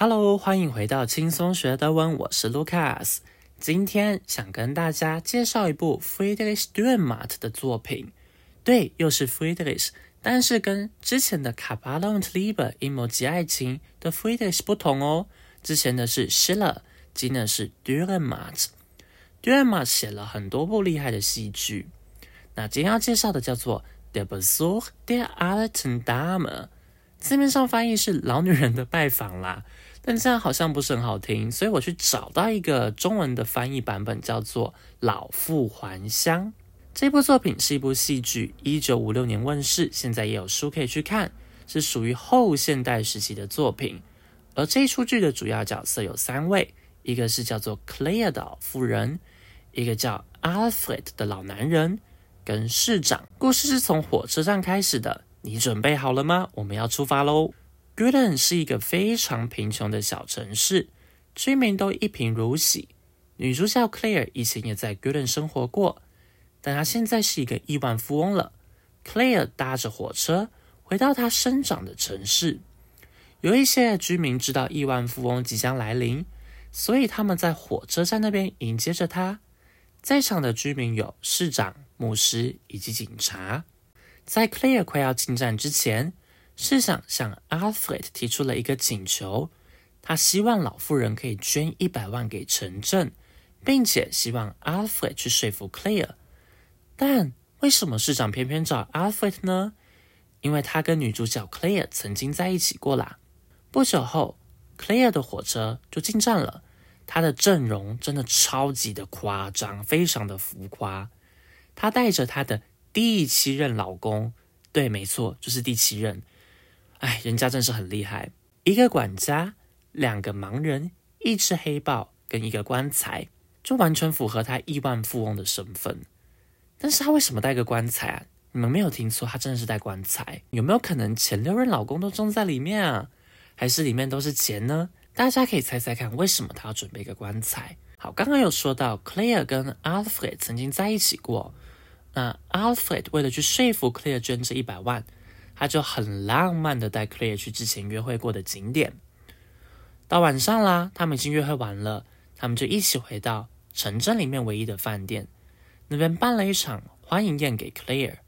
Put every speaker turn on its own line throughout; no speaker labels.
Hello，欢迎回到轻松学德文，我是 Lucas。今天想跟大家介绍一部 Friedrich Dürrenmatt 的作品。对，又是 Friedrich，但是跟之前的 k a b a l a n d Liebe 阴谋及爱情的 Friedrich 不同哦。之前的是 Schiller，今的是 Dürrenmatt。Dürrenmatt 写了很多部厉害的戏剧。那今天要介绍的叫做 Der Besuch der alten Dame，字面上翻译是老女人的拜访啦。但这样好像不是很好听，所以我去找到一个中文的翻译版本，叫做《老妇还乡》。这部作品是一部戏剧，一九五六年问世，现在也有书可以去看，是属于后现代时期的作品。而这一出剧的主要角色有三位，一个是叫做 Claire 的妇人，一个叫 Alfred 的老男人，跟市长。故事是从火车站开始的，你准备好了吗？我们要出发喽 Gooden 是一个非常贫穷的小城市，居民都一贫如洗。女主角 Claire 以前也在 Gooden 生活过，但她现在是一个亿万富翁了。Claire 搭着火车回到她生长的城市。有一些居民知道亿万富翁即将来临，所以他们在火车站那边迎接着他。在场的居民有市长、牧师以及警察。在 Claire 快要进站之前。市长向 Alfred 提出了一个请求，他希望老妇人可以捐一百万给城镇，并且希望 Alfred 去说服 Claire。但为什么市长偏偏找 Alfred 呢？因为他跟女主角 Claire 曾经在一起过啦。不久后，Claire 的火车就进站了，她的阵容真的超级的夸张，非常的浮夸。她带着她的第七任老公，对，没错，就是第七任。哎，人家真是很厉害！一个管家，两个盲人，一只黑豹跟一个棺材，就完全符合他亿万富翁的身份。但是他为什么带个棺材啊？你们没有听错，他真的是带棺材。有没有可能前六任老公都种在里面啊？还是里面都是钱呢？大家可以猜猜看，为什么他要准备一个棺材？好，刚刚有说到 Claire 跟 Alfred 曾经在一起过，那 Alfred 为了去说服 Claire 捐这一百万。他就很浪漫的带 Claire 去之前约会过的景点。到晚上啦，他们已经约会完了，他们就一起回到城镇里面唯一的饭店，那边办了一场欢迎宴给 Claire。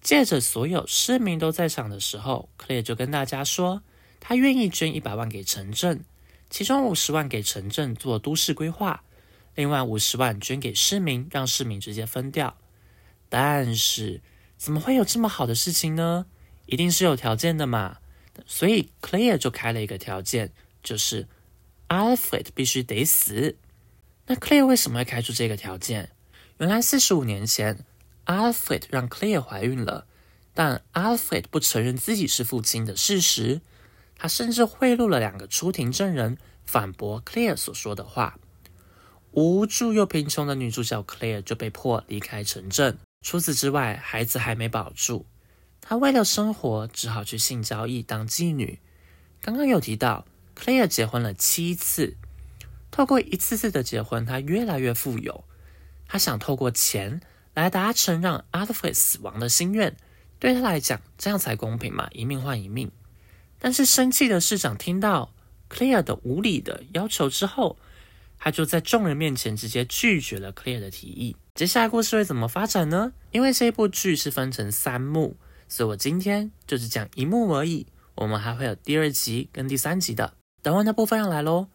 借着所有市民都在场的时候，Claire 就跟大家说，他愿意捐一百万给城镇，其中五十万给城镇做都市规划，另外五十万捐给市民，让市民直接分掉。但是，怎么会有这么好的事情呢？一定是有条件的嘛，所以 Claire 就开了一个条件，就是 Alfred 必须得死。那 Claire 为什么会开出这个条件？原来四十五年前，Alfred 让 Claire 怀孕了，但 Alfred 不承认自己是父亲的事实，他甚至贿赂了两个出庭证人，反驳 Claire 所说的话。无助又贫穷的女主角 Claire 就被迫离开城镇。除此之外，孩子还没保住。她为了生活，只好去性交易当妓女。刚刚有提到，Claire 结婚了七次，透过一次次的结婚，她越来越富有。她想透过钱来达成让 Alfred 死亡的心愿，对她来讲，这样才公平嘛，一命换一命。但是生气的市长听到 Claire 的无理的要求之后，他就在众人面前直接拒绝了 Claire 的提议。接下来故事会怎么发展呢？因为这部剧是分成三幕。所以我今天就只讲一幕而已，我们还会有第二集跟第三集的。等完的部分要来喽。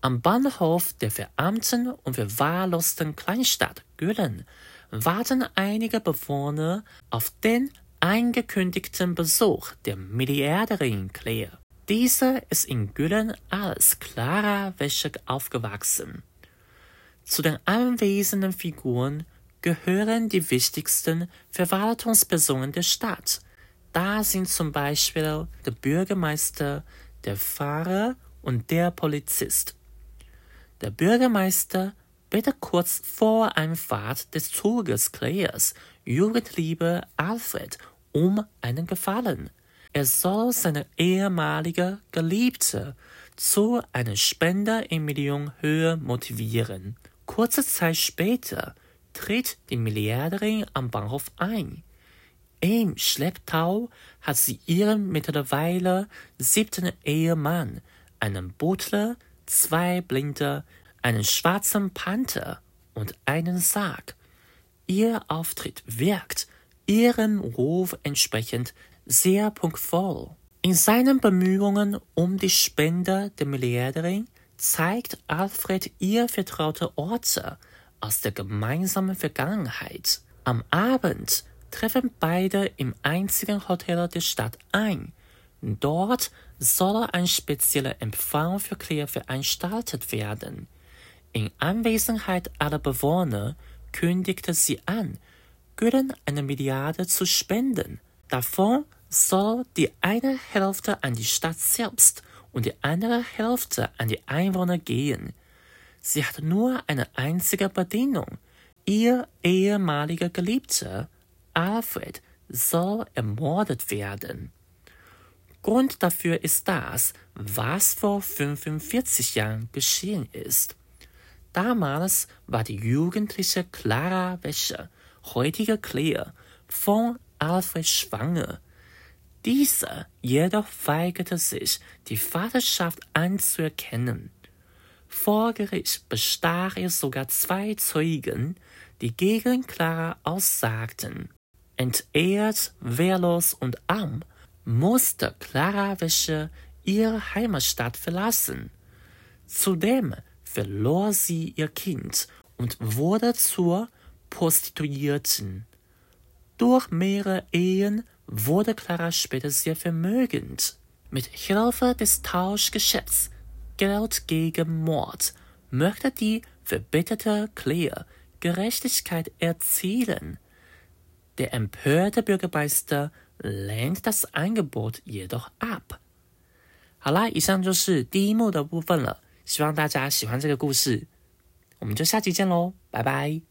Am Bahnhof der verarmten und verwahrlosten Kleinstadt Gülen warten einige Bewohner auf den angekündigten Besuch der Milliardärin Claire. Diese ist in Gülen als Clara Wäsche aufgewachsen. Zu den anwesenden Figuren gehören die wichtigsten Verwaltungspersonen der Stadt. Da sind zum Beispiel der Bürgermeister, der Pfarrer und der Polizist. Der Bürgermeister bittet kurz vor Einfahrt des Zuges Claires Jugendliebe Alfred um einen Gefallen. Er soll seine ehemalige Geliebte zu einer Spende in Millionenhöhe motivieren. Kurze Zeit später tritt die Milliardärin am Bahnhof ein. Im Schlepptau hat sie ihren mittlerweile siebten Ehemann einen Butler, zwei Blinde, einen schwarzen Panther und einen Sarg. Ihr Auftritt wirkt ihrem Ruf entsprechend sehr punktvoll. In seinen Bemühungen um die Spende der Milliardärin zeigt Alfred ihr vertraute Orte aus der gemeinsamen Vergangenheit. Am Abend treffen beide im einzigen Hotel der Stadt ein. Dort soll ein spezieller Empfang für Claire veranstaltet werden. In Anwesenheit aller Bewohner kündigte sie an, Gören eine Milliarde zu spenden. Davon soll die eine Hälfte an die Stadt selbst und die andere Hälfte an die Einwohner gehen. Sie hat nur eine einzige Bedingung. Ihr ehemaliger Geliebter, Alfred, soll ermordet werden. Grund dafür ist das, was vor 45 Jahren geschehen ist. Damals war die jugendliche Clara Wäscher, heutige Claire, von Alfred schwanger. Dieser jedoch weigerte sich, die Vaterschaft anzuerkennen. Vor Gericht bestach er sogar zwei Zeugen, die gegen Clara aussagten. Entehrt, wehrlos und arm musste Clara Wäsche ihre Heimatstadt verlassen. Zudem verlor sie ihr Kind und wurde zur Prostituierten. Durch mehrere Ehen wurde Clara später sehr vermögend. Mit Hilfe des Tauschgeschäfts Geld gegen Mord möchte die verbitterte Claire Gerechtigkeit erzielen. Der empörte Bürgermeister lehnt das Angebot jedoch ab。好啦，以上就是第一幕的部分了。希望大家喜欢这个故事，我们就下期见喽，拜拜。